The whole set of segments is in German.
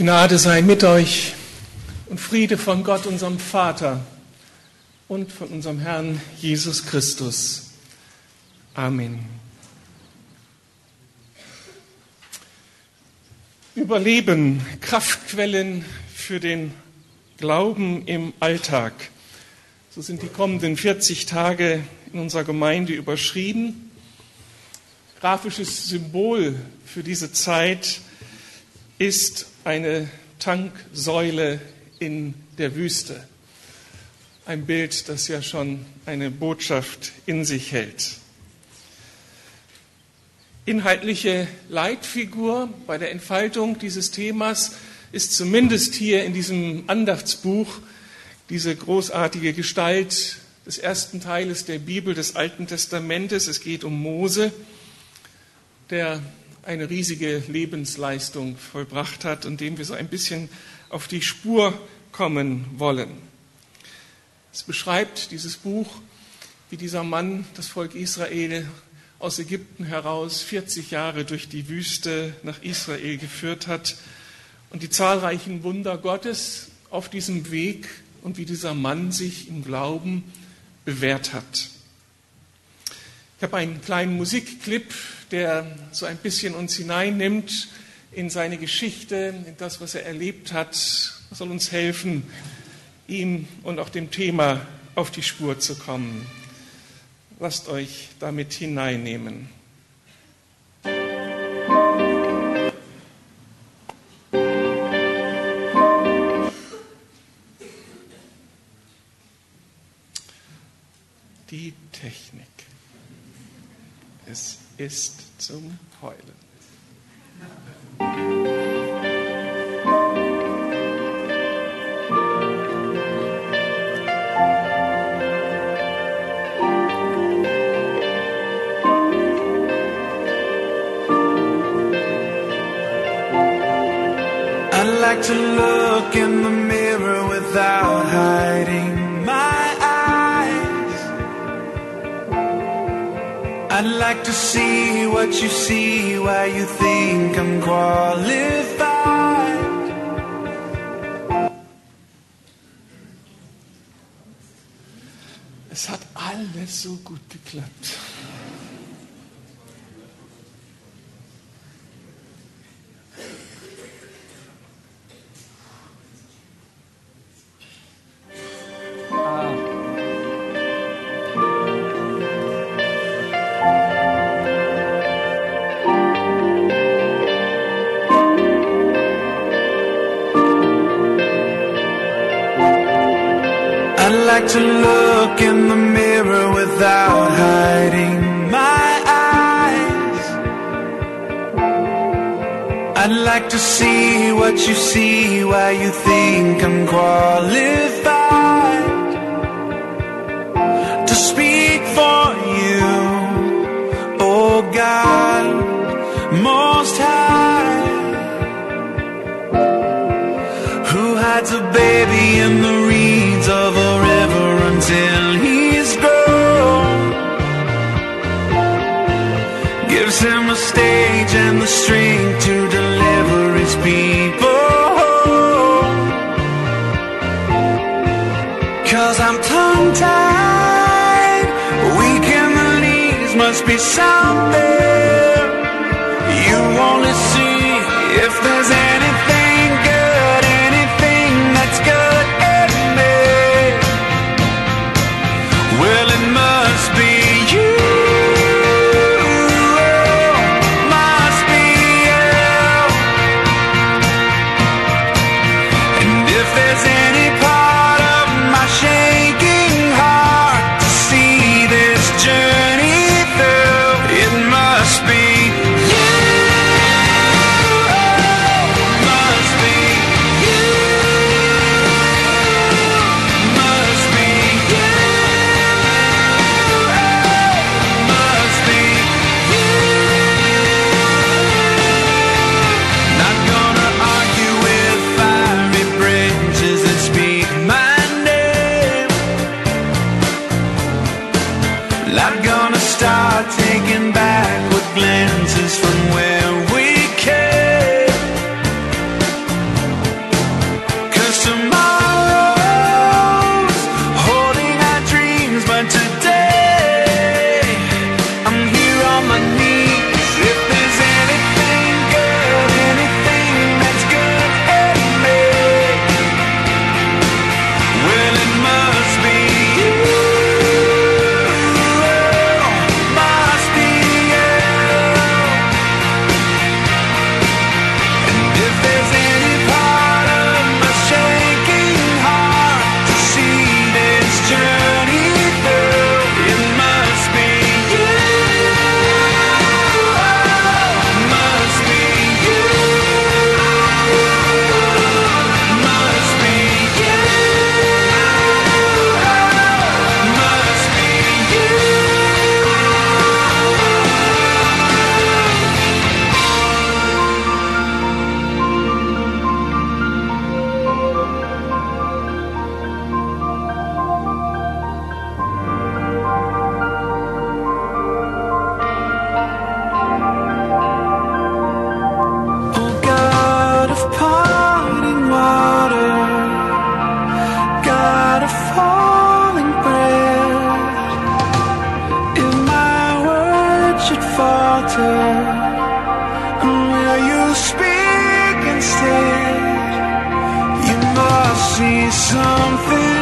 Gnade sei mit euch und Friede von Gott, unserem Vater und von unserem Herrn Jesus Christus. Amen. Überleben, Kraftquellen für den Glauben im Alltag. So sind die kommenden 40 Tage in unserer Gemeinde überschrieben. Grafisches Symbol für diese Zeit ist eine Tanksäule in der Wüste. Ein Bild, das ja schon eine Botschaft in sich hält. Inhaltliche Leitfigur bei der Entfaltung dieses Themas ist zumindest hier in diesem Andachtsbuch diese großartige Gestalt des ersten Teiles der Bibel des Alten Testamentes. Es geht um Mose, der eine riesige Lebensleistung vollbracht hat und dem wir so ein bisschen auf die Spur kommen wollen. Es beschreibt dieses Buch, wie dieser Mann das Volk Israel aus Ägypten heraus 40 Jahre durch die Wüste nach Israel geführt hat und die zahlreichen Wunder Gottes auf diesem Weg und wie dieser Mann sich im Glauben bewährt hat. Ich habe einen kleinen Musikclip, der so ein bisschen uns hineinnimmt in seine Geschichte, in das, was er erlebt hat. Das soll uns helfen, ihm und auch dem Thema auf die Spur zu kommen. Lasst euch damit hineinnehmen. Ist zum Heulen. I'd like to see what you see, why you think I'm qualified. Es hat alles so gut geklappt. I'd like to see what you see, why you think I'm qualified to speak for you, oh God, most high who hides a baby in the reeds of a river until he's grown. Gives him a stage and the strength to people. Cause I'm tongue tied, weak in the knees, must be something you only see if there's anything should falter. And will you speak instead? You must see something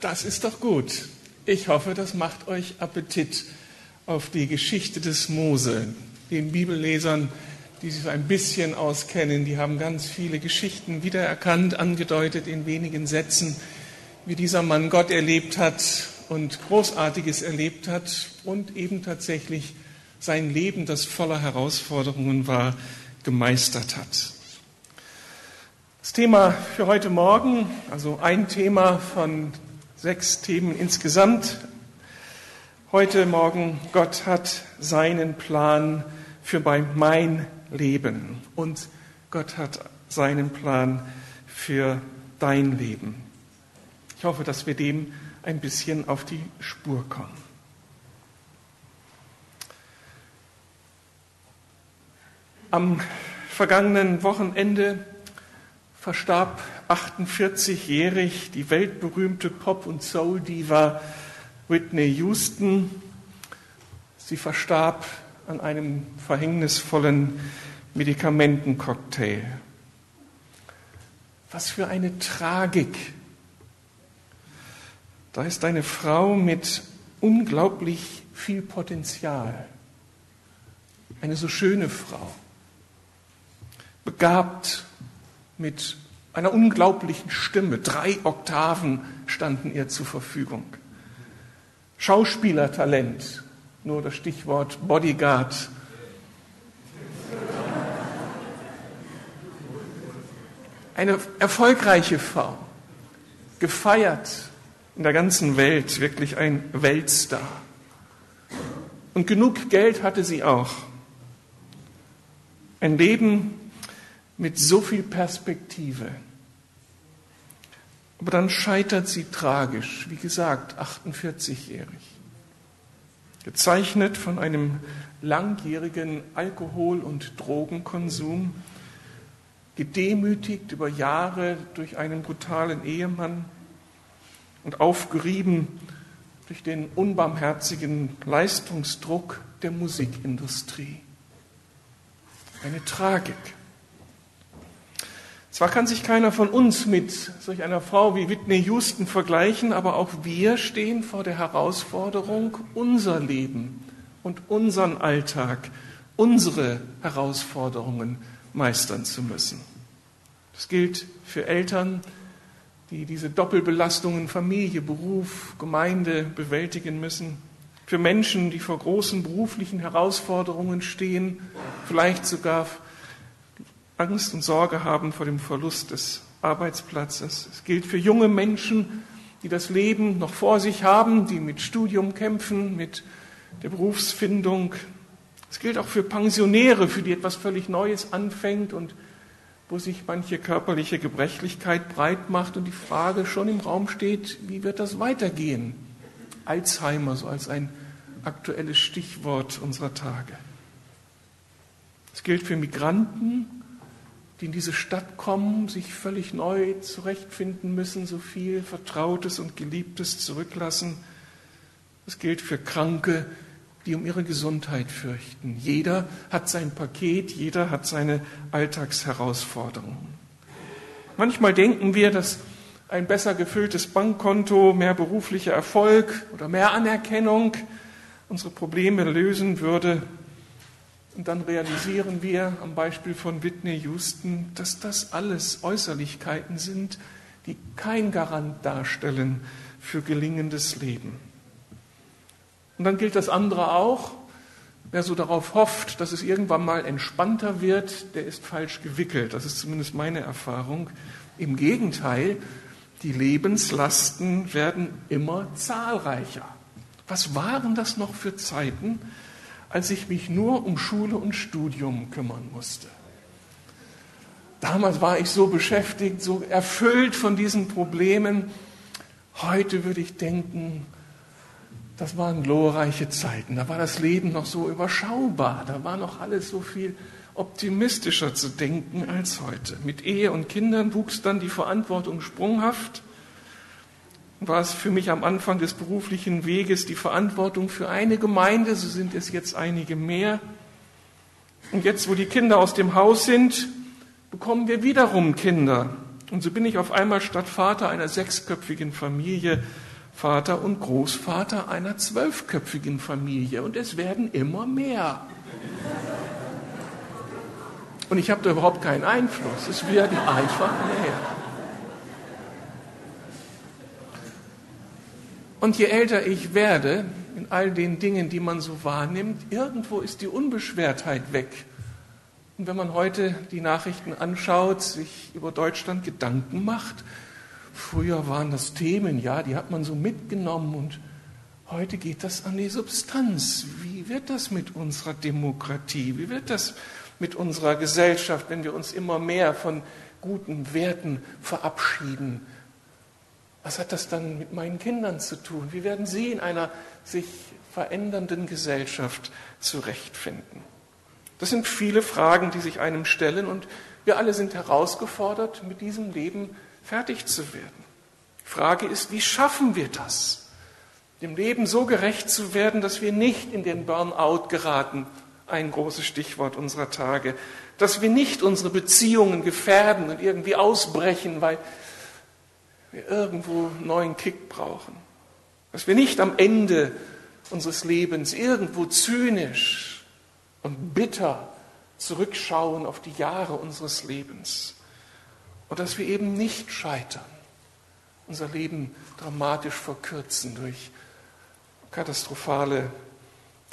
Das ist doch gut. Ich hoffe, das macht euch Appetit auf die Geschichte des Mose. Den Bibellesern, die sich ein bisschen auskennen, die haben ganz viele Geschichten wiedererkannt, angedeutet in wenigen Sätzen, wie dieser Mann Gott erlebt hat und Großartiges erlebt hat und eben tatsächlich sein Leben, das voller Herausforderungen war, gemeistert hat. Das Thema für heute Morgen, also ein Thema von sechs Themen insgesamt. Heute Morgen, Gott hat seinen Plan für mein Leben und Gott hat seinen Plan für dein Leben. Ich hoffe, dass wir dem ein bisschen auf die Spur kommen. Am vergangenen Wochenende verstarb 48-jährig die weltberühmte Pop- und Soul-Diva Whitney Houston. Sie verstarb an einem verhängnisvollen Medikamentencocktail. Was für eine Tragik. Da ist eine Frau mit unglaublich viel Potenzial. Eine so schöne Frau begabt mit einer unglaublichen Stimme. Drei Oktaven standen ihr zur Verfügung. Schauspielertalent, nur das Stichwort Bodyguard. Eine erfolgreiche Frau, gefeiert in der ganzen Welt, wirklich ein Weltstar. Und genug Geld hatte sie auch. Ein Leben mit so viel Perspektive. Aber dann scheitert sie tragisch, wie gesagt, 48-jährig. Gezeichnet von einem langjährigen Alkohol- und Drogenkonsum, gedemütigt über Jahre durch einen brutalen Ehemann und aufgerieben durch den unbarmherzigen Leistungsdruck der Musikindustrie. Eine Tragik. Zwar kann sich keiner von uns mit solch einer Frau wie Whitney Houston vergleichen, aber auch wir stehen vor der Herausforderung, unser Leben und unseren Alltag, unsere Herausforderungen meistern zu müssen. Das gilt für Eltern, die diese Doppelbelastungen Familie, Beruf, Gemeinde bewältigen müssen, für Menschen, die vor großen beruflichen Herausforderungen stehen, vielleicht sogar Angst und Sorge haben vor dem Verlust des Arbeitsplatzes. Es gilt für junge Menschen, die das Leben noch vor sich haben, die mit Studium kämpfen, mit der Berufsfindung. Es gilt auch für Pensionäre, für die etwas völlig Neues anfängt und wo sich manche körperliche Gebrechlichkeit breit macht und die Frage schon im Raum steht, wie wird das weitergehen? Alzheimer so als ein aktuelles Stichwort unserer Tage. Es gilt für Migranten, die in diese Stadt kommen, sich völlig neu zurechtfinden müssen, so viel Vertrautes und Geliebtes zurücklassen. Das gilt für Kranke, die um ihre Gesundheit fürchten. Jeder hat sein Paket, jeder hat seine Alltagsherausforderungen. Manchmal denken wir, dass ein besser gefülltes Bankkonto, mehr beruflicher Erfolg oder mehr Anerkennung unsere Probleme lösen würde. Und dann realisieren wir am Beispiel von Whitney Houston, dass das alles Äußerlichkeiten sind, die kein Garant darstellen für gelingendes Leben. Und dann gilt das andere auch. Wer so darauf hofft, dass es irgendwann mal entspannter wird, der ist falsch gewickelt. Das ist zumindest meine Erfahrung. Im Gegenteil, die Lebenslasten werden immer zahlreicher. Was waren das noch für Zeiten, als ich mich nur um Schule und Studium kümmern musste. Damals war ich so beschäftigt, so erfüllt von diesen Problemen. Heute würde ich denken, das waren glorreiche Zeiten. Da war das Leben noch so überschaubar. Da war noch alles so viel optimistischer zu denken als heute. Mit Ehe und Kindern wuchs dann die Verantwortung sprunghaft war es für mich am Anfang des beruflichen Weges die Verantwortung für eine Gemeinde, so sind es jetzt einige mehr. Und jetzt, wo die Kinder aus dem Haus sind, bekommen wir wiederum Kinder. Und so bin ich auf einmal statt Vater einer sechsköpfigen Familie Vater und Großvater einer zwölfköpfigen Familie. Und es werden immer mehr. Und ich habe da überhaupt keinen Einfluss. Es werden einfach mehr. Und je älter ich werde, in all den Dingen, die man so wahrnimmt, irgendwo ist die Unbeschwertheit weg. Und wenn man heute die Nachrichten anschaut, sich über Deutschland Gedanken macht, früher waren das Themen, ja, die hat man so mitgenommen und heute geht das an die Substanz. Wie wird das mit unserer Demokratie? Wie wird das mit unserer Gesellschaft, wenn wir uns immer mehr von guten Werten verabschieden? Was hat das dann mit meinen Kindern zu tun? Wie werden sie in einer sich verändernden Gesellschaft zurechtfinden? Das sind viele Fragen, die sich einem stellen und wir alle sind herausgefordert, mit diesem Leben fertig zu werden. Die Frage ist, wie schaffen wir das? Dem Leben so gerecht zu werden, dass wir nicht in den Burnout geraten, ein großes Stichwort unserer Tage, dass wir nicht unsere Beziehungen gefährden und irgendwie ausbrechen, weil wir irgendwo einen neuen Kick brauchen, dass wir nicht am Ende unseres Lebens irgendwo zynisch und bitter zurückschauen auf die Jahre unseres Lebens und dass wir eben nicht scheitern, unser Leben dramatisch verkürzen durch katastrophale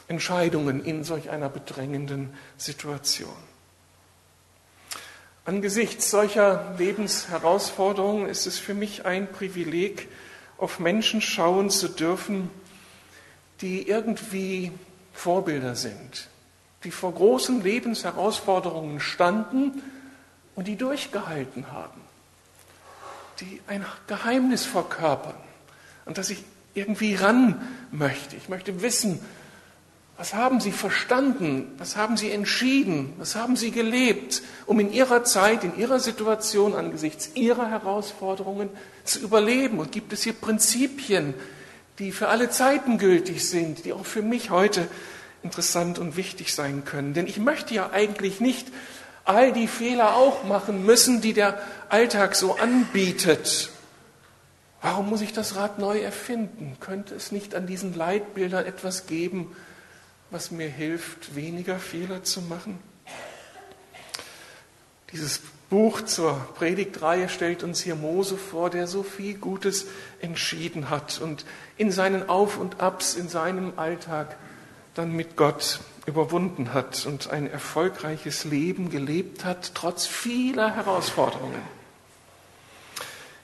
Entscheidungen in solch einer bedrängenden Situation. Angesichts solcher Lebensherausforderungen ist es für mich ein Privileg, auf Menschen schauen zu dürfen, die irgendwie Vorbilder sind, die vor großen Lebensherausforderungen standen und die durchgehalten haben, die ein Geheimnis verkörpern und das ich irgendwie ran möchte. Ich möchte wissen, was haben Sie verstanden? Was haben Sie entschieden? Was haben Sie gelebt, um in Ihrer Zeit, in Ihrer Situation angesichts Ihrer Herausforderungen zu überleben? Und gibt es hier Prinzipien, die für alle Zeiten gültig sind, die auch für mich heute interessant und wichtig sein können? Denn ich möchte ja eigentlich nicht all die Fehler auch machen müssen, die der Alltag so anbietet. Warum muss ich das Rad neu erfinden? Könnte es nicht an diesen Leitbildern etwas geben, was mir hilft, weniger Fehler zu machen? Dieses Buch zur Predigtreihe stellt uns hier Mose vor, der so viel Gutes entschieden hat und in seinen Auf und Abs, in seinem Alltag dann mit Gott überwunden hat und ein erfolgreiches Leben gelebt hat, trotz vieler Herausforderungen.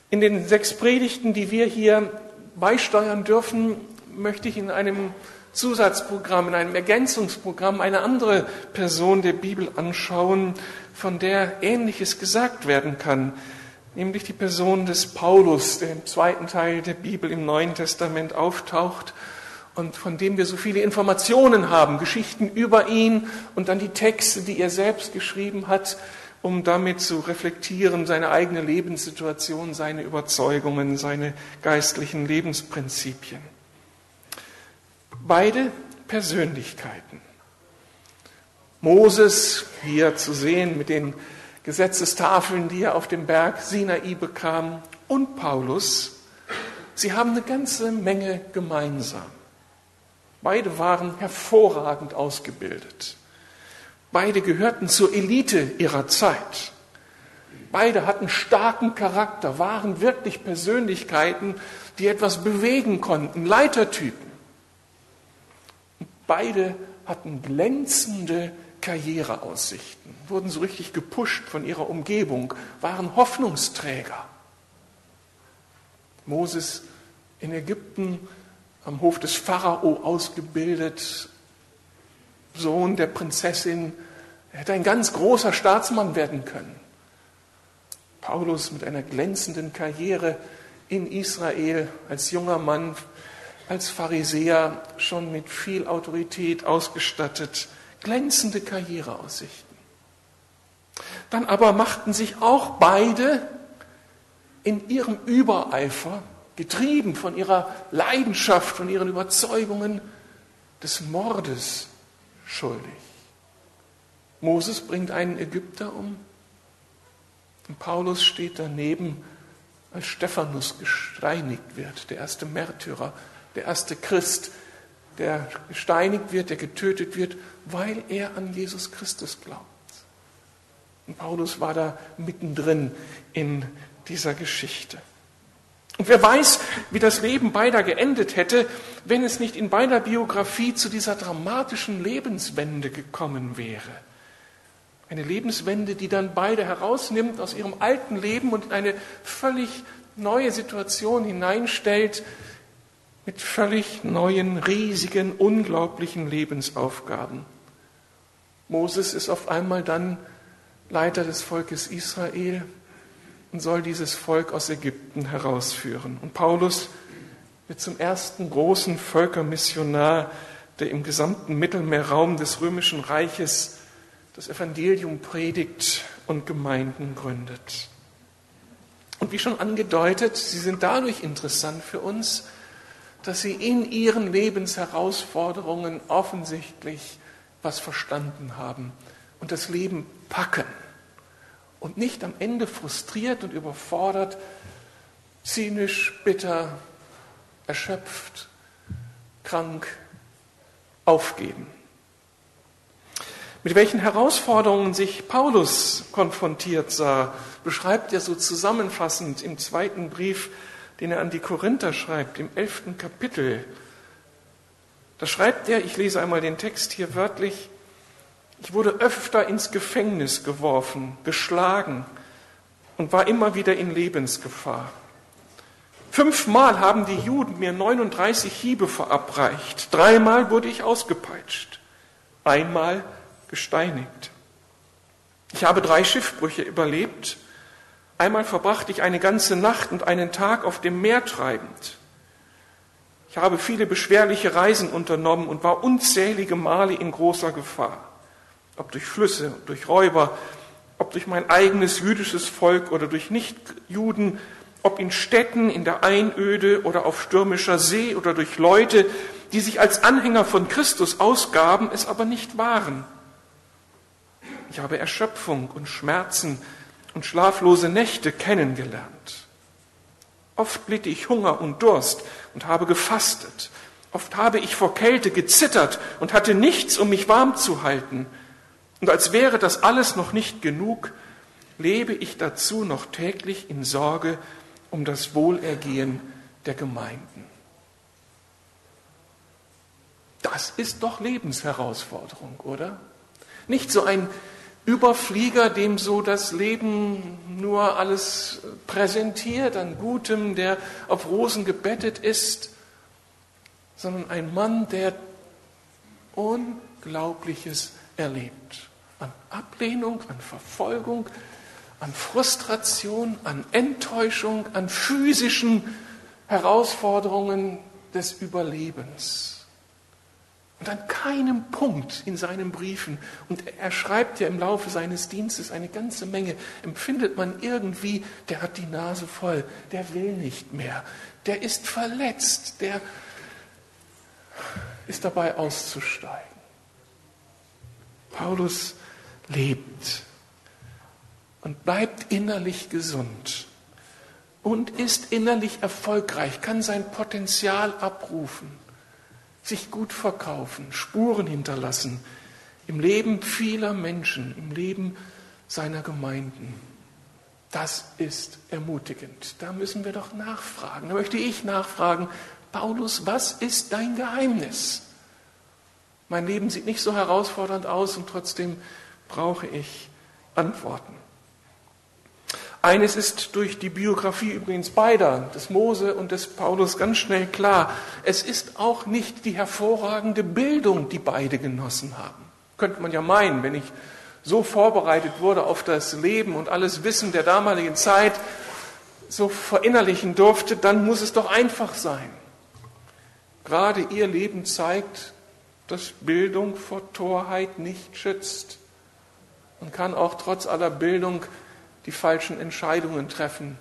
In den sechs Predigten, die wir hier beisteuern dürfen, möchte ich in einem Zusatzprogramm, in einem Ergänzungsprogramm eine andere Person der Bibel anschauen, von der Ähnliches gesagt werden kann, nämlich die Person des Paulus, der im zweiten Teil der Bibel im Neuen Testament auftaucht und von dem wir so viele Informationen haben, Geschichten über ihn und dann die Texte, die er selbst geschrieben hat, um damit zu reflektieren, seine eigene Lebenssituation, seine Überzeugungen, seine geistlichen Lebensprinzipien. Beide Persönlichkeiten. Moses, hier zu sehen mit den Gesetzestafeln, die er auf dem Berg Sinai bekam, und Paulus, sie haben eine ganze Menge gemeinsam. Beide waren hervorragend ausgebildet. Beide gehörten zur Elite ihrer Zeit. Beide hatten starken Charakter, waren wirklich Persönlichkeiten, die etwas bewegen konnten, Leitertypen. Beide hatten glänzende Karriereaussichten, wurden so richtig gepusht von ihrer Umgebung, waren Hoffnungsträger. Moses in Ägypten am Hof des Pharao ausgebildet, Sohn der Prinzessin, er hätte ein ganz großer Staatsmann werden können. Paulus mit einer glänzenden Karriere in Israel als junger Mann als Pharisäer schon mit viel Autorität ausgestattet, glänzende Karriereaussichten. Dann aber machten sich auch beide in ihrem Übereifer, getrieben von ihrer Leidenschaft, von ihren Überzeugungen, des Mordes schuldig. Moses bringt einen Ägypter um. Und Paulus steht daneben, als Stephanus gesteinigt wird, der erste Märtyrer, der erste Christ, der gesteinigt wird, der getötet wird, weil er an Jesus Christus glaubt. Und Paulus war da mittendrin in dieser Geschichte. Und wer weiß, wie das Leben beider geendet hätte, wenn es nicht in beider Biografie zu dieser dramatischen Lebenswende gekommen wäre. Eine Lebenswende, die dann beide herausnimmt aus ihrem alten Leben und in eine völlig neue Situation hineinstellt, mit völlig neuen, riesigen, unglaublichen Lebensaufgaben. Moses ist auf einmal dann Leiter des Volkes Israel und soll dieses Volk aus Ägypten herausführen. Und Paulus wird zum ersten großen Völkermissionar, der im gesamten Mittelmeerraum des römischen Reiches das Evangelium predigt und Gemeinden gründet. Und wie schon angedeutet, sie sind dadurch interessant für uns, dass sie in ihren Lebensherausforderungen offensichtlich was verstanden haben und das Leben packen und nicht am Ende frustriert und überfordert, zynisch, bitter, erschöpft, krank aufgeben. Mit welchen Herausforderungen sich Paulus konfrontiert sah, beschreibt er so zusammenfassend im zweiten Brief, den er an die Korinther schreibt, im elften Kapitel. Da schreibt er, ich lese einmal den Text hier wörtlich, ich wurde öfter ins Gefängnis geworfen, geschlagen und war immer wieder in Lebensgefahr. Fünfmal haben die Juden mir 39 Hiebe verabreicht. Dreimal wurde ich ausgepeitscht. Einmal gesteinigt. Ich habe drei Schiffbrüche überlebt. Einmal verbrachte ich eine ganze Nacht und einen Tag auf dem Meer treibend. Ich habe viele beschwerliche Reisen unternommen und war unzählige Male in großer Gefahr ob durch Flüsse, durch Räuber, ob durch mein eigenes jüdisches Volk oder durch Nichtjuden, ob in Städten, in der Einöde oder auf stürmischer See oder durch Leute, die sich als Anhänger von Christus ausgaben, es aber nicht waren. Ich habe Erschöpfung und Schmerzen und schlaflose Nächte kennengelernt. Oft litt ich Hunger und Durst und habe gefastet. Oft habe ich vor Kälte gezittert und hatte nichts, um mich warm zu halten. Und als wäre das alles noch nicht genug, lebe ich dazu noch täglich in Sorge um das Wohlergehen der Gemeinden. Das ist doch Lebensherausforderung, oder? Nicht so ein Überflieger, dem so das Leben nur alles präsentiert an Gutem, der auf Rosen gebettet ist, sondern ein Mann, der Unglaubliches erlebt. An Ablehnung, an Verfolgung, an Frustration, an Enttäuschung, an physischen Herausforderungen des Überlebens. Und an keinem Punkt in seinen Briefen, und er schreibt ja im Laufe seines Dienstes eine ganze Menge, empfindet man irgendwie, der hat die Nase voll, der will nicht mehr, der ist verletzt, der ist dabei auszusteigen. Paulus lebt und bleibt innerlich gesund und ist innerlich erfolgreich, kann sein Potenzial abrufen, sich gut verkaufen, Spuren hinterlassen im Leben vieler Menschen, im Leben seiner Gemeinden. Das ist ermutigend. Da müssen wir doch nachfragen. Da möchte ich nachfragen, Paulus, was ist dein Geheimnis? Mein Leben sieht nicht so herausfordernd aus und trotzdem brauche ich Antworten. Eines ist durch die Biografie übrigens beider, des Mose und des Paulus, ganz schnell klar. Es ist auch nicht die hervorragende Bildung, die beide genossen haben. Könnte man ja meinen, wenn ich so vorbereitet wurde auf das Leben und alles Wissen der damaligen Zeit so verinnerlichen durfte, dann muss es doch einfach sein. Gerade ihr Leben zeigt, dass Bildung vor Torheit nicht schützt. Man kann auch trotz aller Bildung die falschen Entscheidungen treffen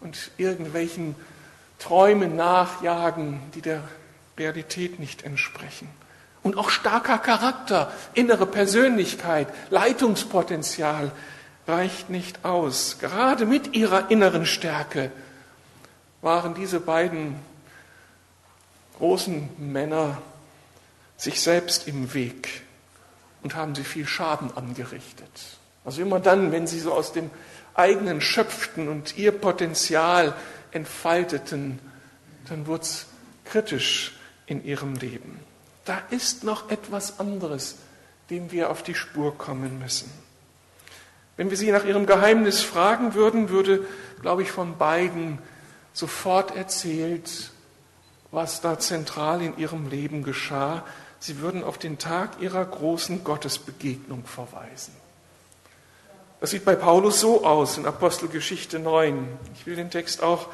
und irgendwelchen Träumen nachjagen, die der Realität nicht entsprechen. Und auch starker Charakter, innere Persönlichkeit, Leitungspotenzial reicht nicht aus. Gerade mit ihrer inneren Stärke waren diese beiden großen Männer sich selbst im Weg und haben sie viel Schaden angerichtet. Also immer dann, wenn sie so aus dem eigenen schöpften und ihr Potenzial entfalteten, dann wurde es kritisch in ihrem Leben. Da ist noch etwas anderes, dem wir auf die Spur kommen müssen. Wenn wir sie nach ihrem Geheimnis fragen würden, würde, glaube ich, von beiden sofort erzählt, was da zentral in ihrem Leben geschah. Sie würden auf den Tag ihrer großen Gottesbegegnung verweisen. Das sieht bei Paulus so aus in Apostelgeschichte 9. Ich will den Text auch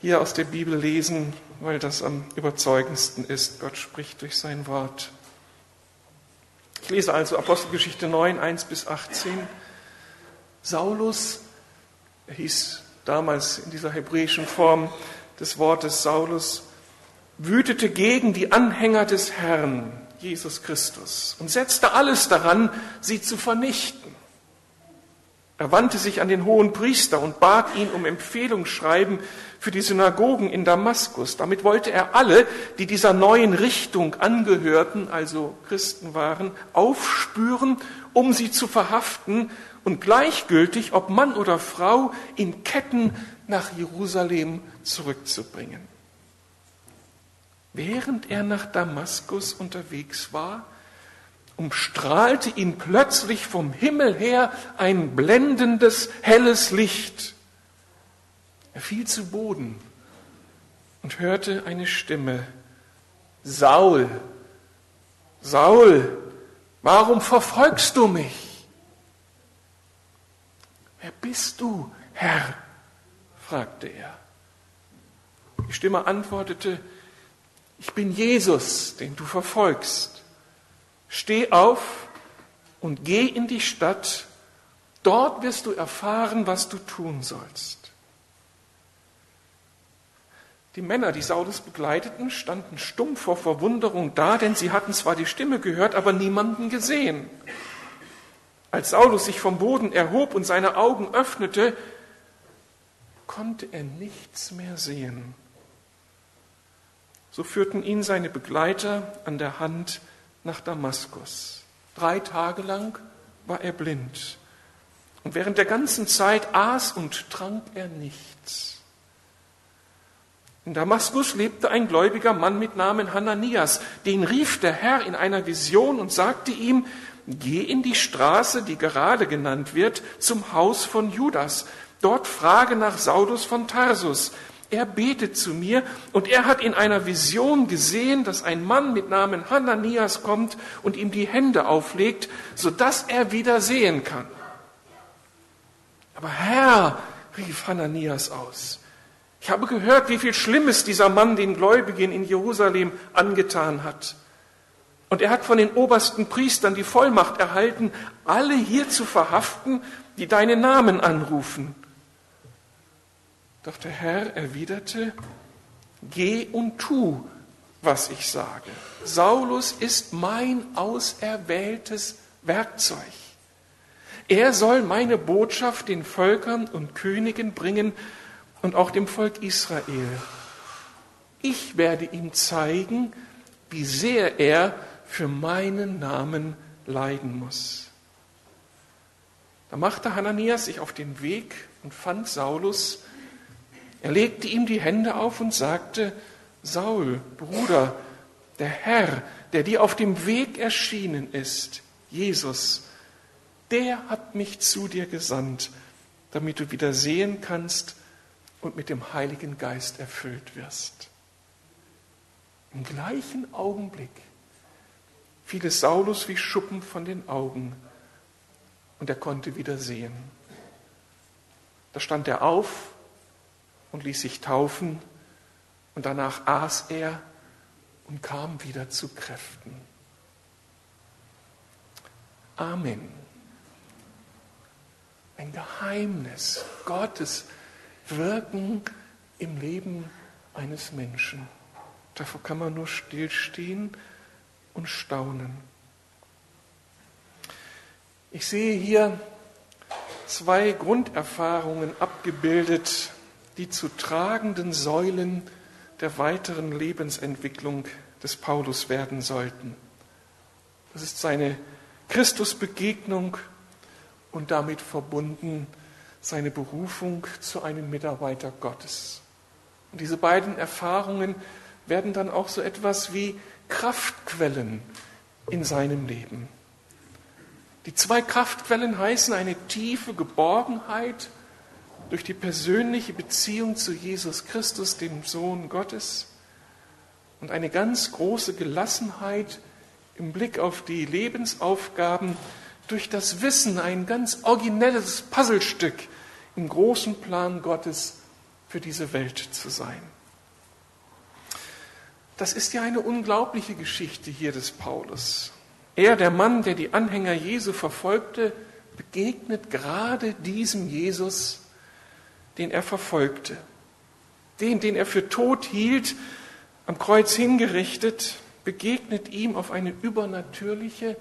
hier aus der Bibel lesen, weil das am überzeugendsten ist. Gott spricht durch sein Wort. Ich lese also Apostelgeschichte 9, 1 bis 18. Saulus, er hieß damals in dieser hebräischen Form des Wortes Saulus, wütete gegen die Anhänger des Herrn, Jesus Christus, und setzte alles daran, sie zu vernichten. Er wandte sich an den hohen Priester und bat ihn um Empfehlungsschreiben für die Synagogen in Damaskus. Damit wollte er alle, die dieser neuen Richtung angehörten, also Christen waren, aufspüren, um sie zu verhaften und gleichgültig, ob Mann oder Frau, in Ketten nach Jerusalem zurückzubringen. Während er nach Damaskus unterwegs war, umstrahlte ihn plötzlich vom Himmel her ein blendendes, helles Licht. Er fiel zu Boden und hörte eine Stimme, Saul, Saul, warum verfolgst du mich? Wer bist du, Herr? fragte er. Die Stimme antwortete, ich bin Jesus, den du verfolgst. Steh auf und geh in die Stadt, dort wirst du erfahren, was du tun sollst. Die Männer, die Saulus begleiteten, standen stumm vor Verwunderung da, denn sie hatten zwar die Stimme gehört, aber niemanden gesehen. Als Saulus sich vom Boden erhob und seine Augen öffnete, konnte er nichts mehr sehen. So führten ihn seine Begleiter an der Hand nach Damaskus. Drei Tage lang war er blind. Und während der ganzen Zeit aß und trank er nichts. In Damaskus lebte ein gläubiger Mann mit Namen Hananias. Den rief der Herr in einer Vision und sagte ihm, Geh in die Straße, die gerade genannt wird, zum Haus von Judas. Dort frage nach Saulus von Tarsus. Er betet zu mir und er hat in einer Vision gesehen, dass ein Mann mit Namen Hananias kommt und ihm die Hände auflegt, sodass er wieder sehen kann. Aber Herr, rief Hananias aus, ich habe gehört, wie viel Schlimmes dieser Mann den Gläubigen in Jerusalem angetan hat. Und er hat von den obersten Priestern die Vollmacht erhalten, alle hier zu verhaften, die deinen Namen anrufen. Doch der Herr erwiderte, geh und tu, was ich sage. Saulus ist mein auserwähltes Werkzeug. Er soll meine Botschaft den Völkern und Königen bringen und auch dem Volk Israel. Ich werde ihm zeigen, wie sehr er für meinen Namen leiden muss. Da machte Hananias sich auf den Weg und fand Saulus. Er legte ihm die Hände auf und sagte, Saul, Bruder, der Herr, der dir auf dem Weg erschienen ist, Jesus, der hat mich zu dir gesandt, damit du wieder sehen kannst und mit dem Heiligen Geist erfüllt wirst. Im gleichen Augenblick fiel es Saulus wie Schuppen von den Augen und er konnte wieder sehen. Da stand er auf und ließ sich taufen und danach aß er und kam wieder zu Kräften. Amen. Ein Geheimnis Gottes Wirken im Leben eines Menschen. Davor kann man nur stillstehen und staunen. Ich sehe hier zwei Grunderfahrungen abgebildet, die zu tragenden Säulen der weiteren Lebensentwicklung des Paulus werden sollten. Das ist seine Christusbegegnung und damit verbunden seine Berufung zu einem Mitarbeiter Gottes. Und diese beiden Erfahrungen werden dann auch so etwas wie Kraftquellen in seinem Leben. Die zwei Kraftquellen heißen eine tiefe Geborgenheit durch die persönliche Beziehung zu Jesus Christus, dem Sohn Gottes, und eine ganz große Gelassenheit im Blick auf die Lebensaufgaben durch das Wissen, ein ganz originelles Puzzlestück im großen Plan Gottes für diese Welt zu sein. Das ist ja eine unglaubliche Geschichte hier des Paulus. Er, der Mann, der die Anhänger Jesu verfolgte, begegnet gerade diesem Jesus, den er verfolgte. Den, den er für tot hielt, am Kreuz hingerichtet, begegnet ihm auf eine übernatürliche,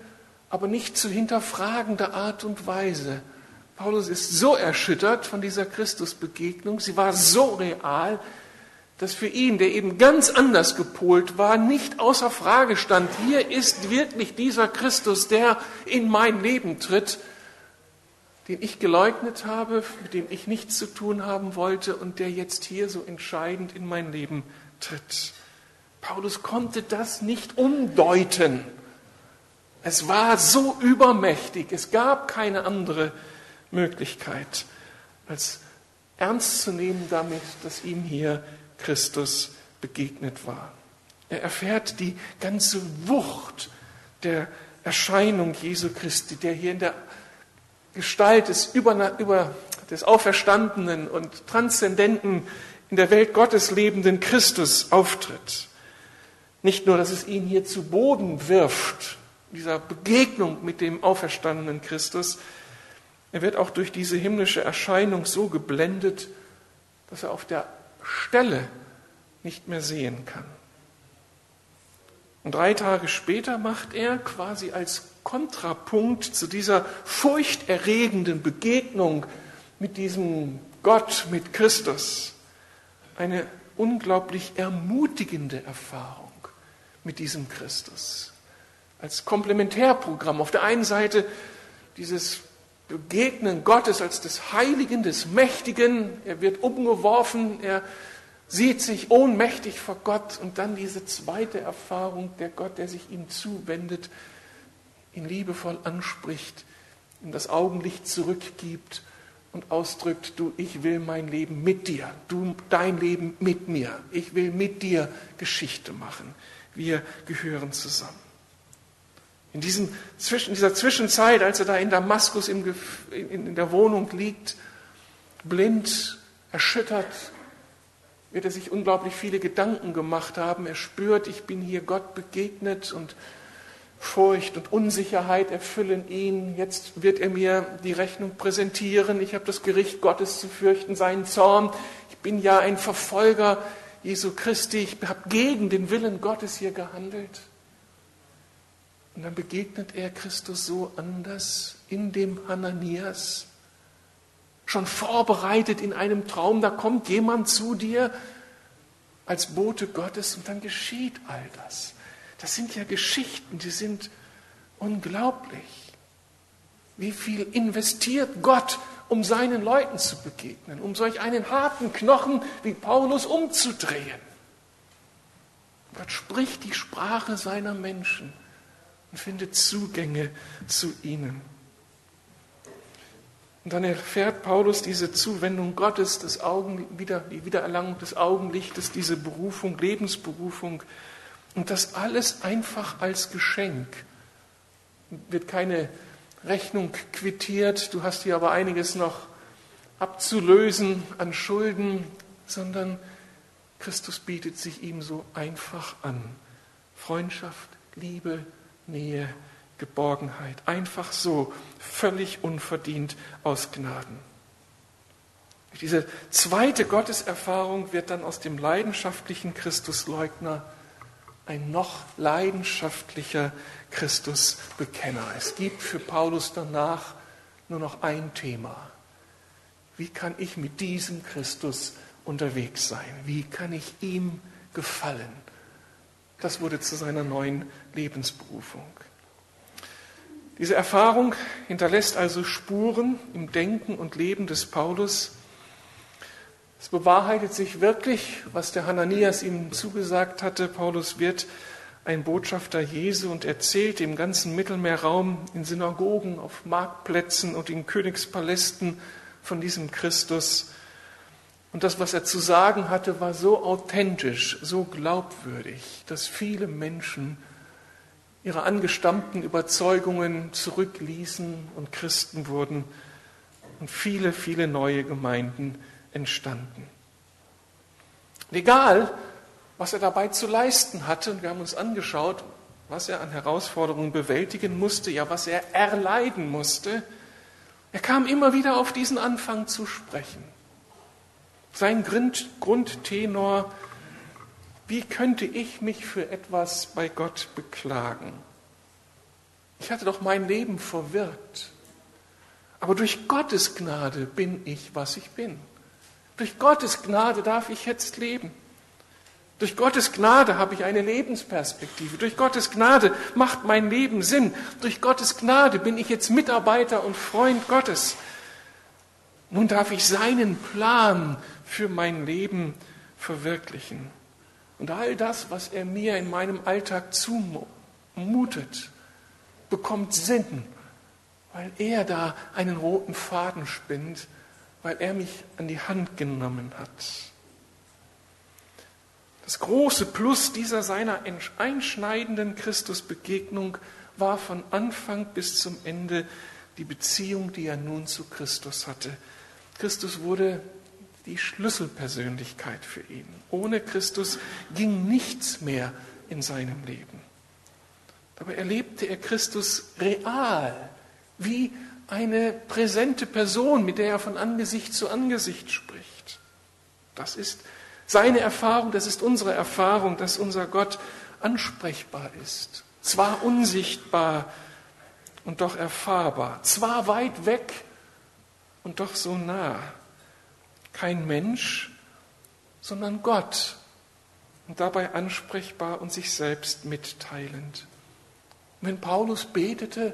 aber nicht zu hinterfragende Art und Weise. Paulus ist so erschüttert von dieser Christusbegegnung, sie war so real, dass für ihn, der eben ganz anders gepolt war, nicht außer Frage stand, hier ist wirklich dieser Christus, der in mein Leben tritt, den ich geleugnet habe, mit dem ich nichts zu tun haben wollte und der jetzt hier so entscheidend in mein Leben tritt. Paulus konnte das nicht umdeuten. Es war so übermächtig, es gab keine andere Möglichkeit, als ernst zu nehmen damit, dass ihm hier Christus begegnet war. Er erfährt die ganze Wucht der Erscheinung Jesu Christi, der hier in der Gestalt des, über, über, des auferstandenen und transzendenten, in der Welt Gottes lebenden Christus auftritt. Nicht nur, dass es ihn hier zu Boden wirft, dieser Begegnung mit dem auferstandenen Christus, er wird auch durch diese himmlische Erscheinung so geblendet, dass er auf der Stelle nicht mehr sehen kann. Und drei Tage später macht er quasi als Kontrapunkt zu dieser furchterregenden Begegnung mit diesem Gott, mit Christus, eine unglaublich ermutigende Erfahrung mit diesem Christus. Als Komplementärprogramm. Auf der einen Seite dieses Begegnen Gottes als des Heiligen, des Mächtigen. Er wird umgeworfen, er sieht sich ohnmächtig vor Gott und dann diese zweite Erfahrung, der Gott, der sich ihm zuwendet, ihn liebevoll anspricht, ihm das Augenlicht zurückgibt und ausdrückt, du, ich will mein Leben mit dir, du dein Leben mit mir, ich will mit dir Geschichte machen. Wir gehören zusammen. In, diesen, in dieser Zwischenzeit, als er da in Damaskus in, in der Wohnung liegt, blind, erschüttert, wird er sich unglaublich viele Gedanken gemacht haben. Er spürt, ich bin hier Gott begegnet und Furcht und Unsicherheit erfüllen ihn. Jetzt wird er mir die Rechnung präsentieren. Ich habe das Gericht Gottes zu fürchten, seinen Zorn. Ich bin ja ein Verfolger Jesu Christi. Ich habe gegen den Willen Gottes hier gehandelt. Und dann begegnet er Christus so anders in dem Hananias, schon vorbereitet in einem Traum. Da kommt jemand zu dir als Bote Gottes und dann geschieht all das. Das sind ja Geschichten, die sind unglaublich. Wie viel investiert Gott, um seinen Leuten zu begegnen, um solch einen harten Knochen wie Paulus umzudrehen? Gott spricht die Sprache seiner Menschen und findet Zugänge zu ihnen. Und dann erfährt Paulus diese Zuwendung Gottes, das Augen, wieder, die Wiedererlangung des Augenlichtes, diese Berufung, Lebensberufung. Und das alles einfach als Geschenk. Wird keine Rechnung quittiert, du hast hier aber einiges noch abzulösen an Schulden, sondern Christus bietet sich ihm so einfach an. Freundschaft, Liebe, Nähe, Geborgenheit. Einfach so, völlig unverdient aus Gnaden. Diese zweite Gotteserfahrung wird dann aus dem leidenschaftlichen Christusleugner ein noch leidenschaftlicher Christusbekenner. Es gibt für Paulus danach nur noch ein Thema. Wie kann ich mit diesem Christus unterwegs sein? Wie kann ich ihm gefallen? Das wurde zu seiner neuen Lebensberufung. Diese Erfahrung hinterlässt also Spuren im Denken und Leben des Paulus. Es bewahrheitet sich wirklich, was der Hananias ihm zugesagt hatte. Paulus wird ein Botschafter Jesu und erzählt im ganzen Mittelmeerraum, in Synagogen, auf Marktplätzen und in Königspalästen von diesem Christus. Und das, was er zu sagen hatte, war so authentisch, so glaubwürdig, dass viele Menschen ihre angestammten Überzeugungen zurückließen und Christen wurden und viele, viele neue Gemeinden entstanden. Und egal, was er dabei zu leisten hatte, und wir haben uns angeschaut, was er an Herausforderungen bewältigen musste, ja, was er erleiden musste, er kam immer wieder auf diesen Anfang zu sprechen. Sein Grund, Grundtenor wie könnte ich mich für etwas bei Gott beklagen? Ich hatte doch mein Leben verwirrt. Aber durch Gottes Gnade bin ich, was ich bin. Durch Gottes Gnade darf ich jetzt leben. Durch Gottes Gnade habe ich eine Lebensperspektive. Durch Gottes Gnade macht mein Leben Sinn. Durch Gottes Gnade bin ich jetzt Mitarbeiter und Freund Gottes. Nun darf ich seinen Plan für mein Leben verwirklichen. Und all das, was er mir in meinem Alltag zumutet, bekommt Sinn, weil er da einen roten Faden spinnt, weil er mich an die Hand genommen hat. Das große Plus dieser seiner einschneidenden Christusbegegnung war von Anfang bis zum Ende die Beziehung, die er nun zu Christus hatte. Christus wurde die Schlüsselpersönlichkeit für ihn. Ohne Christus ging nichts mehr in seinem Leben. Dabei erlebte er Christus real, wie eine präsente Person, mit der er von Angesicht zu Angesicht spricht. Das ist seine Erfahrung, das ist unsere Erfahrung, dass unser Gott ansprechbar ist. Zwar unsichtbar und doch erfahrbar. Zwar weit weg und doch so nah kein Mensch, sondern Gott und dabei ansprechbar und sich selbst mitteilend. Wenn Paulus betete,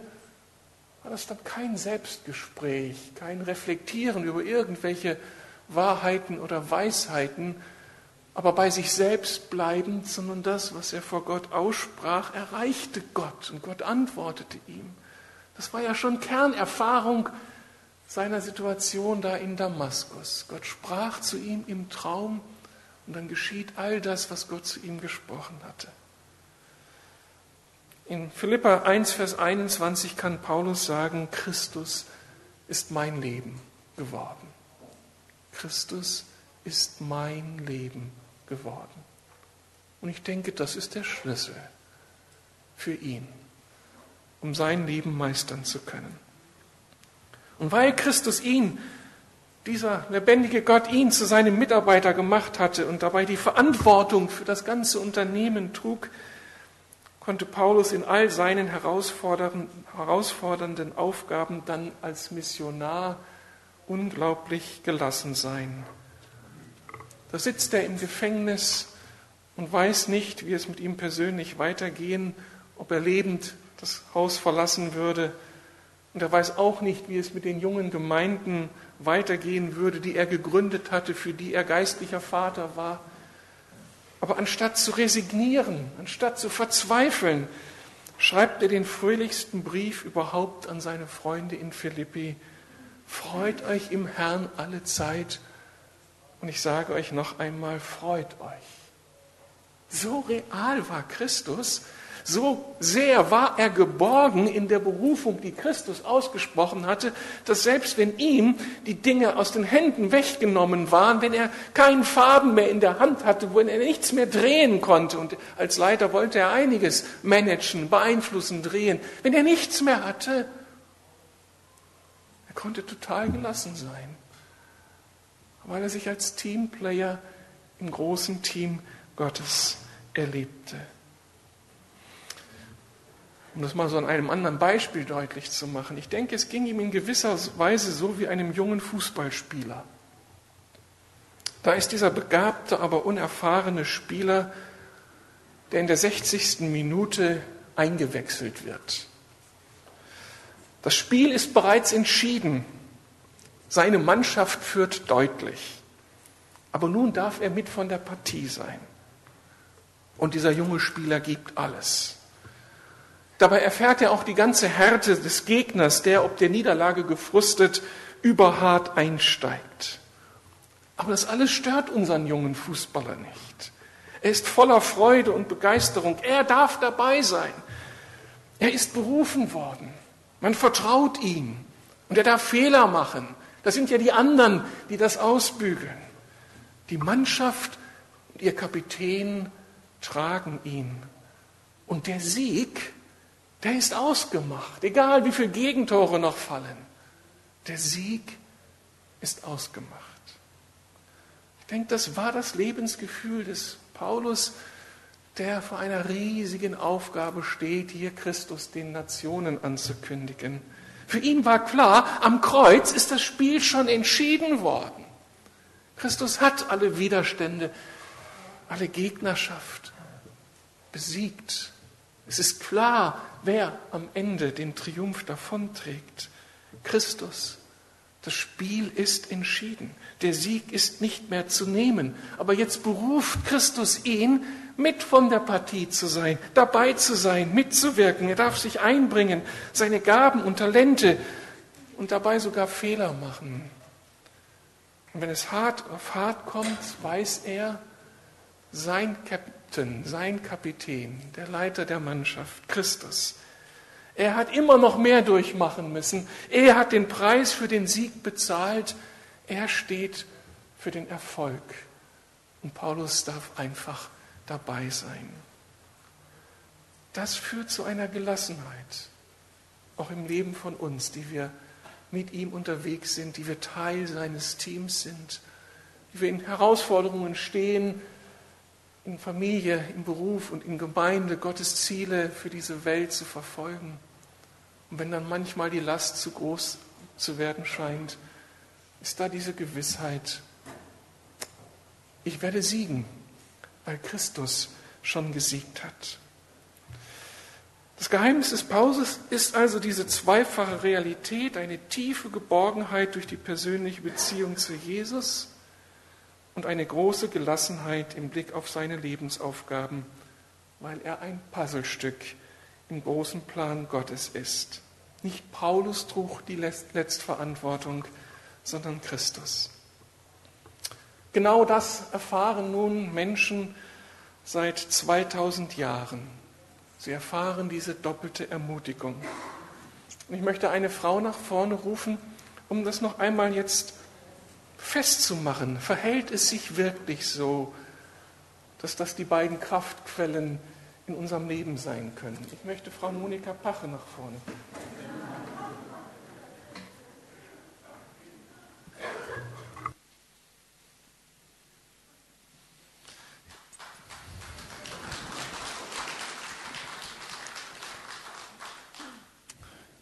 war das dann kein Selbstgespräch, kein Reflektieren über irgendwelche Wahrheiten oder Weisheiten, aber bei sich selbst bleibend, sondern das, was er vor Gott aussprach, erreichte Gott und Gott antwortete ihm. Das war ja schon Kernerfahrung seiner Situation da in Damaskus. Gott sprach zu ihm im Traum und dann geschieht all das, was Gott zu ihm gesprochen hatte. In Philippa 1, Vers 21 kann Paulus sagen, Christus ist mein Leben geworden. Christus ist mein Leben geworden. Und ich denke, das ist der Schlüssel für ihn, um sein Leben meistern zu können. Und weil Christus ihn, dieser lebendige Gott, ihn zu seinem Mitarbeiter gemacht hatte und dabei die Verantwortung für das ganze Unternehmen trug, konnte Paulus in all seinen herausfordernden Aufgaben dann als Missionar unglaublich gelassen sein. Da sitzt er im Gefängnis und weiß nicht, wie es mit ihm persönlich weitergehen, ob er lebend das Haus verlassen würde und er weiß auch nicht, wie es mit den jungen Gemeinden weitergehen würde, die er gegründet hatte, für die er geistlicher Vater war. Aber anstatt zu resignieren, anstatt zu verzweifeln, schreibt er den fröhlichsten Brief überhaupt an seine Freunde in Philippi. Freut euch im Herrn alle Zeit. Und ich sage euch noch einmal, freut euch. So real war Christus, so sehr war er geborgen in der Berufung, die Christus ausgesprochen hatte, dass selbst wenn ihm die Dinge aus den Händen weggenommen waren, wenn er keinen Faden mehr in der Hand hatte, wenn er nichts mehr drehen konnte, und als Leiter wollte er einiges managen, beeinflussen, drehen, wenn er nichts mehr hatte, er konnte total gelassen sein, weil er sich als Teamplayer im großen Team Gottes erlebte. Um das mal so an einem anderen Beispiel deutlich zu machen. Ich denke, es ging ihm in gewisser Weise so wie einem jungen Fußballspieler. Da ist dieser begabte, aber unerfahrene Spieler, der in der 60. Minute eingewechselt wird. Das Spiel ist bereits entschieden. Seine Mannschaft führt deutlich. Aber nun darf er mit von der Partie sein. Und dieser junge Spieler gibt alles. Dabei erfährt er auch die ganze Härte des Gegners, der ob der Niederlage gefrustet überhart einsteigt. Aber das alles stört unseren jungen Fußballer nicht. Er ist voller Freude und Begeisterung. Er darf dabei sein. Er ist berufen worden. Man vertraut ihm. Und er darf Fehler machen. Das sind ja die anderen, die das ausbügeln. Die Mannschaft und ihr Kapitän tragen ihn. Und der Sieg, der ist ausgemacht, egal wie viele Gegentore noch fallen. Der Sieg ist ausgemacht. Ich denke, das war das Lebensgefühl des Paulus, der vor einer riesigen Aufgabe steht, hier Christus den Nationen anzukündigen. Für ihn war klar, am Kreuz ist das Spiel schon entschieden worden. Christus hat alle Widerstände, alle Gegnerschaft besiegt. Es ist klar, wer am Ende den Triumph davonträgt. Christus. Das Spiel ist entschieden. Der Sieg ist nicht mehr zu nehmen. Aber jetzt beruft Christus ihn, mit von der Partie zu sein, dabei zu sein, mitzuwirken. Er darf sich einbringen, seine Gaben und Talente und dabei sogar Fehler machen. Und wenn es hart auf hart kommt, weiß er, sein Captain, sein Kapitän, der Leiter der Mannschaft, Christus, er hat immer noch mehr durchmachen müssen. Er hat den Preis für den Sieg bezahlt. Er steht für den Erfolg. Und Paulus darf einfach dabei sein. Das führt zu einer Gelassenheit, auch im Leben von uns, die wir mit ihm unterwegs sind, die wir Teil seines Teams sind, die wir in Herausforderungen stehen, in Familie, im Beruf und in Gemeinde Gottes Ziele für diese Welt zu verfolgen. Und wenn dann manchmal die Last zu groß zu werden scheint, ist da diese Gewissheit, ich werde siegen, weil Christus schon gesiegt hat. Das Geheimnis des Pauses ist also diese zweifache Realität, eine tiefe Geborgenheit durch die persönliche Beziehung zu Jesus und eine große Gelassenheit im Blick auf seine Lebensaufgaben, weil er ein Puzzlestück im großen Plan Gottes ist. Nicht Paulus trug die Letztverantwortung, sondern Christus. Genau das erfahren nun Menschen seit 2000 Jahren. Sie erfahren diese doppelte Ermutigung. Und ich möchte eine Frau nach vorne rufen, um das noch einmal jetzt festzumachen. Verhält es sich wirklich so, dass das die beiden Kraftquellen in unserem Leben sein können? Ich möchte Frau Monika Pache nach vorne.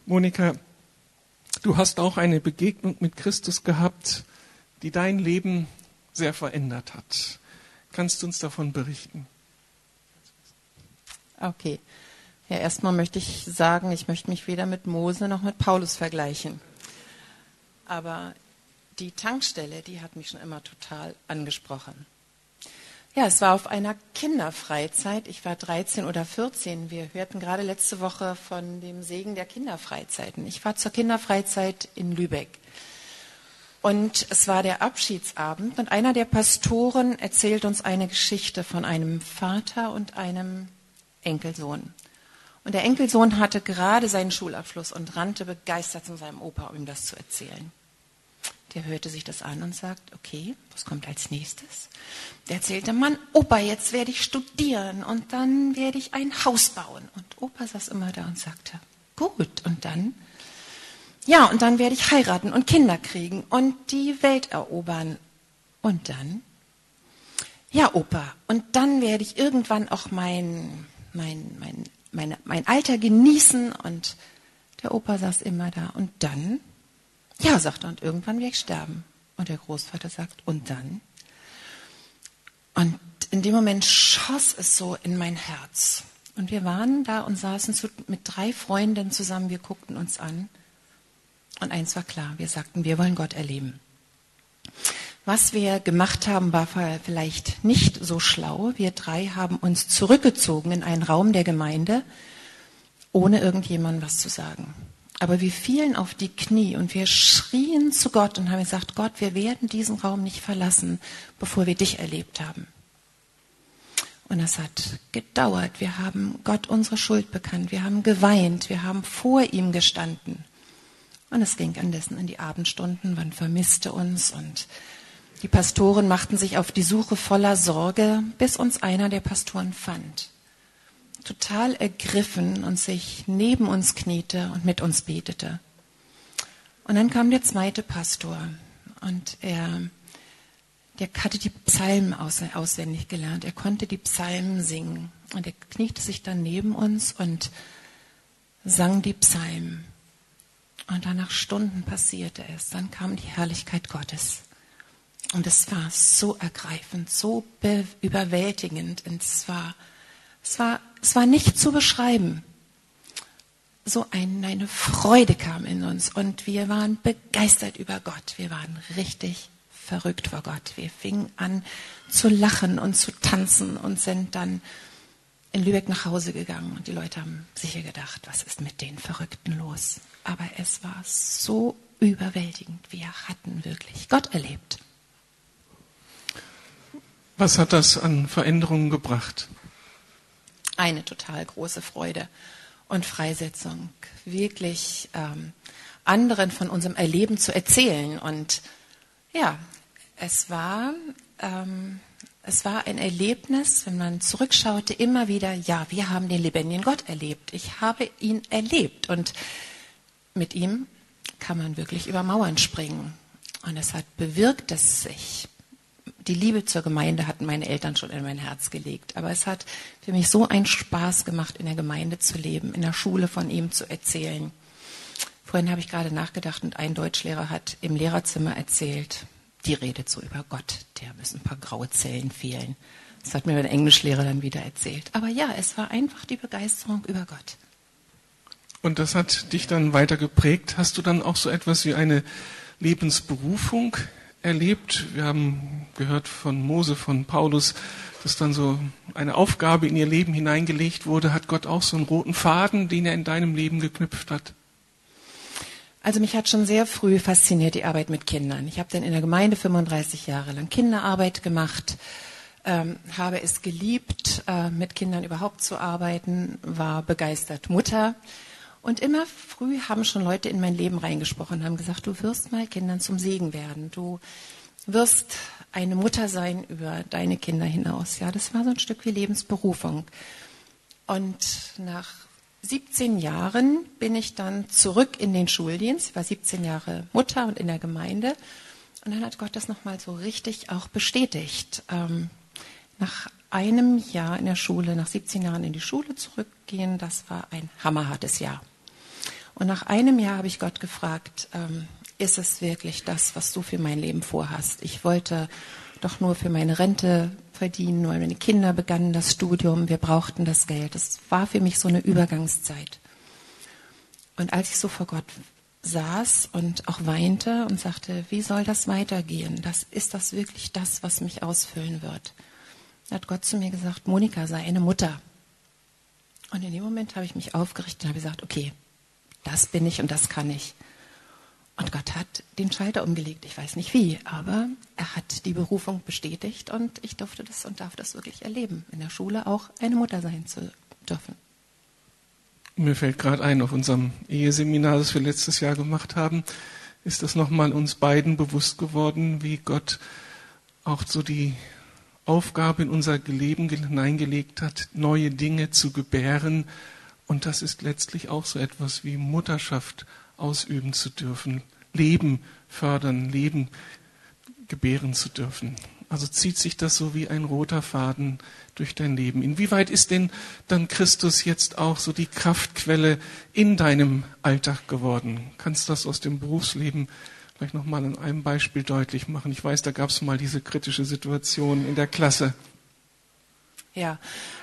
Monika, du hast auch eine Begegnung mit Christus gehabt, die dein Leben sehr verändert hat. Kannst du uns davon berichten? Okay. Ja, erstmal möchte ich sagen, ich möchte mich weder mit Mose noch mit Paulus vergleichen. Aber die Tankstelle, die hat mich schon immer total angesprochen. Ja, es war auf einer Kinderfreizeit. Ich war 13 oder 14. Wir hörten gerade letzte Woche von dem Segen der Kinderfreizeiten. Ich war zur Kinderfreizeit in Lübeck. Und es war der Abschiedsabend und einer der Pastoren erzählt uns eine Geschichte von einem Vater und einem Enkelsohn. Und der Enkelsohn hatte gerade seinen Schulabschluss und rannte begeistert zu seinem Opa, um ihm das zu erzählen. Der hörte sich das an und sagt, okay, was kommt als nächstes? Der erzählte, Mann, Opa, jetzt werde ich studieren und dann werde ich ein Haus bauen. Und Opa saß immer da und sagte, gut, und dann? Ja, und dann werde ich heiraten und Kinder kriegen und die Welt erobern. Und dann? Ja, Opa, und dann werde ich irgendwann auch mein, mein, mein meine, mein Alter genießen und der Opa saß immer da. Und dann, ja, sagt er, und irgendwann werde ich sterben. Und der Großvater sagt, und dann? Und in dem Moment schoss es so in mein Herz. Und wir waren da und saßen zu, mit drei Freunden zusammen, wir guckten uns an. Und eins war klar, wir sagten, wir wollen Gott erleben. Was wir gemacht haben, war vielleicht nicht so schlau. Wir drei haben uns zurückgezogen in einen Raum der Gemeinde, ohne irgendjemandem was zu sagen. Aber wir fielen auf die Knie und wir schrien zu Gott und haben gesagt, Gott, wir werden diesen Raum nicht verlassen, bevor wir dich erlebt haben. Und das hat gedauert. Wir haben Gott unsere Schuld bekannt. Wir haben geweint. Wir haben vor ihm gestanden. Und es ging andessen in die Abendstunden. Man vermisste uns und die Pastoren machten sich auf die Suche voller Sorge, bis uns einer der Pastoren fand. Total ergriffen und sich neben uns kniete und mit uns betete. Und dann kam der zweite Pastor und er der hatte die Psalmen aus, auswendig gelernt. Er konnte die Psalmen singen. Und er kniete sich dann neben uns und sang die Psalmen. Und dann nach Stunden passierte es. Dann kam die Herrlichkeit Gottes. Und es war so ergreifend, so überwältigend. Und es war, es war, es war nicht zu beschreiben. So ein, eine Freude kam in uns und wir waren begeistert über Gott. Wir waren richtig verrückt vor Gott. Wir fingen an zu lachen und zu tanzen und sind dann in Lübeck nach Hause gegangen und die Leute haben sicher gedacht, was ist mit den Verrückten los? Aber es war so überwältigend. Wir hatten wirklich Gott erlebt. Was hat das an Veränderungen gebracht? Eine total große Freude und Freisetzung, wirklich ähm, anderen von unserem Erleben zu erzählen und ja, es war, ähm, es war ein Erlebnis, wenn man zurückschaute, immer wieder, ja, wir haben den lebendigen Gott erlebt. Ich habe ihn erlebt und mit ihm kann man wirklich über Mauern springen. Und es hat bewirkt, dass ich die Liebe zur Gemeinde hatten meine Eltern schon in mein Herz gelegt. Aber es hat für mich so einen Spaß gemacht, in der Gemeinde zu leben, in der Schule von ihm zu erzählen. Vorhin habe ich gerade nachgedacht und ein Deutschlehrer hat im Lehrerzimmer erzählt, die redet so über Gott, der müssen ein paar graue Zellen fehlen. Das hat mir mein Englischlehrer dann wieder erzählt. Aber ja, es war einfach die Begeisterung über Gott. Und das hat dich dann weiter geprägt. Hast du dann auch so etwas wie eine Lebensberufung erlebt? Wir haben gehört von Mose, von Paulus, dass dann so eine Aufgabe in ihr Leben hineingelegt wurde. Hat Gott auch so einen roten Faden, den er in deinem Leben geknüpft hat? Also mich hat schon sehr früh fasziniert die Arbeit mit Kindern. Ich habe dann in der Gemeinde 35 Jahre lang Kinderarbeit gemacht, ähm, habe es geliebt, äh, mit Kindern überhaupt zu arbeiten, war begeistert Mutter. Und immer früh haben schon Leute in mein Leben reingesprochen, haben gesagt, du wirst mal Kindern zum Segen werden. Du wirst eine Mutter sein über deine Kinder hinaus. Ja, das war so ein Stück wie Lebensberufung. Und nach 17 Jahren bin ich dann zurück in den Schuldienst. Ich war 17 Jahre Mutter und in der Gemeinde. Und dann hat Gott das nochmal so richtig auch bestätigt. Ähm, nach einem Jahr in der Schule, nach 17 Jahren in die Schule zurückgehen, das war ein hammerhartes Jahr. Und nach einem Jahr habe ich Gott gefragt, ähm, ist es wirklich das, was du für mein Leben vorhast? Ich wollte doch nur für meine Rente verdienen, weil meine Kinder begannen das Studium, wir brauchten das Geld. Das war für mich so eine Übergangszeit. Und als ich so vor Gott saß und auch weinte und sagte, wie soll das weitergehen? Das ist das wirklich das, was mich ausfüllen wird? hat Gott zu mir gesagt, Monika, sei eine Mutter. Und in dem Moment habe ich mich aufgerichtet und habe gesagt, okay, das bin ich und das kann ich. Und Gott hat den Schalter umgelegt. Ich weiß nicht wie, aber er hat die Berufung bestätigt und ich durfte das und darf das wirklich erleben, in der Schule auch eine Mutter sein zu dürfen. Mir fällt gerade ein, auf unserem Eheseminar, das wir letztes Jahr gemacht haben, ist das nochmal uns beiden bewusst geworden, wie Gott auch so die Aufgabe in unser Leben hineingelegt hat, neue Dinge zu gebären. Und das ist letztlich auch so etwas wie Mutterschaft ausüben zu dürfen, Leben fördern, Leben gebären zu dürfen. Also zieht sich das so wie ein roter Faden durch dein Leben. Inwieweit ist denn dann Christus jetzt auch so die Kraftquelle in deinem Alltag geworden? Kannst du das aus dem Berufsleben vielleicht nochmal an einem Beispiel deutlich machen? Ich weiß, da gab es mal diese kritische Situation in der Klasse. Ja,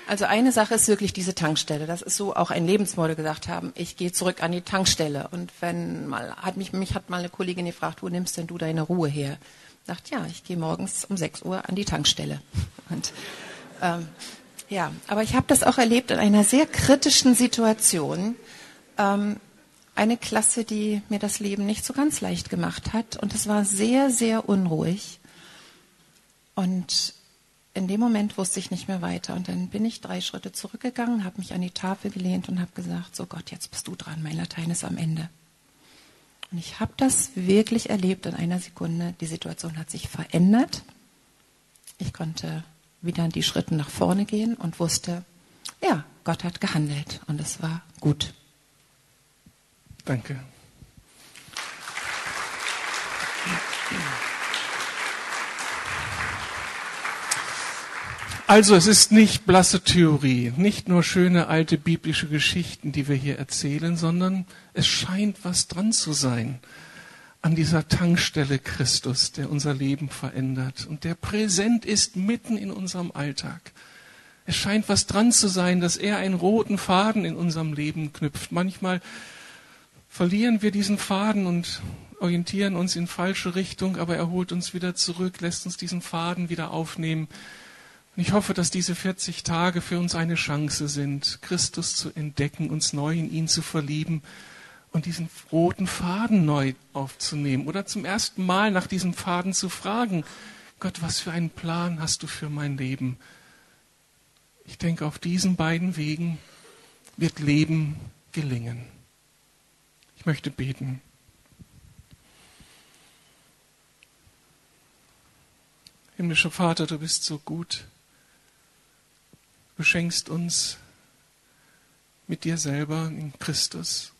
also eine Sache ist wirklich diese Tankstelle. Das ist so auch ein Lebensmodell gesagt haben. Ich gehe zurück an die Tankstelle. Und wenn mal, hat mich, mich hat mal eine Kollegin gefragt, wo nimmst denn du deine Ruhe her? Sagt, ja, ich gehe morgens um 6 Uhr an die Tankstelle. Und, ähm, ja, aber ich habe das auch erlebt in einer sehr kritischen Situation. Ähm, eine Klasse, die mir das Leben nicht so ganz leicht gemacht hat. Und es war sehr, sehr unruhig. Und in dem Moment wusste ich nicht mehr weiter. Und dann bin ich drei Schritte zurückgegangen, habe mich an die Tafel gelehnt und habe gesagt, so Gott, jetzt bist du dran, mein Latein ist am Ende. Und ich habe das wirklich erlebt in einer Sekunde. Die Situation hat sich verändert. Ich konnte wieder die Schritte nach vorne gehen und wusste, ja, Gott hat gehandelt und es war gut. Danke. Also es ist nicht blasse Theorie, nicht nur schöne alte biblische Geschichten, die wir hier erzählen, sondern es scheint was dran zu sein an dieser Tankstelle Christus, der unser Leben verändert und der präsent ist mitten in unserem Alltag. Es scheint was dran zu sein, dass er einen roten Faden in unserem Leben knüpft. Manchmal verlieren wir diesen Faden und orientieren uns in falsche Richtung, aber er holt uns wieder zurück, lässt uns diesen Faden wieder aufnehmen und ich hoffe, dass diese 40 Tage für uns eine Chance sind, Christus zu entdecken, uns neu in ihn zu verlieben und diesen roten Faden neu aufzunehmen oder zum ersten Mal nach diesem Faden zu fragen, Gott, was für einen Plan hast du für mein Leben? Ich denke, auf diesen beiden Wegen wird Leben gelingen. Ich möchte beten. Himmlischer Vater, du bist so gut. Du schenkst uns mit dir selber in Christus.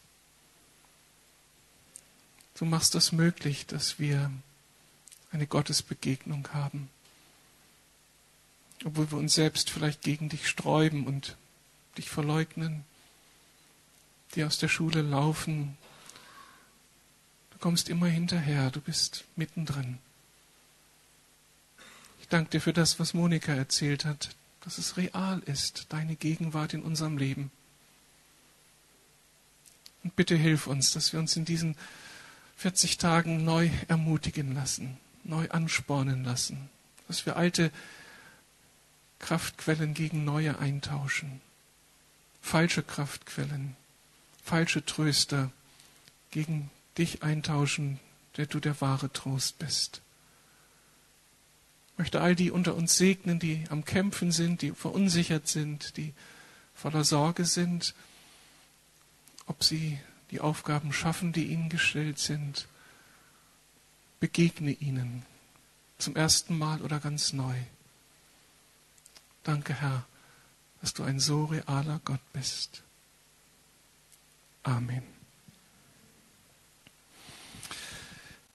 Du machst das möglich, dass wir eine Gottesbegegnung haben, obwohl wir uns selbst vielleicht gegen dich sträuben und dich verleugnen, die aus der Schule laufen. Du kommst immer hinterher, du bist mittendrin. Ich danke dir für das, was Monika erzählt hat, dass es real ist, deine Gegenwart in unserem Leben. Und bitte hilf uns, dass wir uns in diesen 40 Tagen neu ermutigen lassen, neu anspornen lassen, dass wir alte Kraftquellen gegen neue eintauschen, falsche Kraftquellen, falsche Tröster gegen dich eintauschen, der du der wahre Trost bist möchte all die unter uns segnen, die am Kämpfen sind, die verunsichert sind, die voller Sorge sind, ob sie die Aufgaben schaffen, die ihnen gestellt sind. Begegne ihnen zum ersten Mal oder ganz neu. Danke, Herr, dass du ein so realer Gott bist. Amen.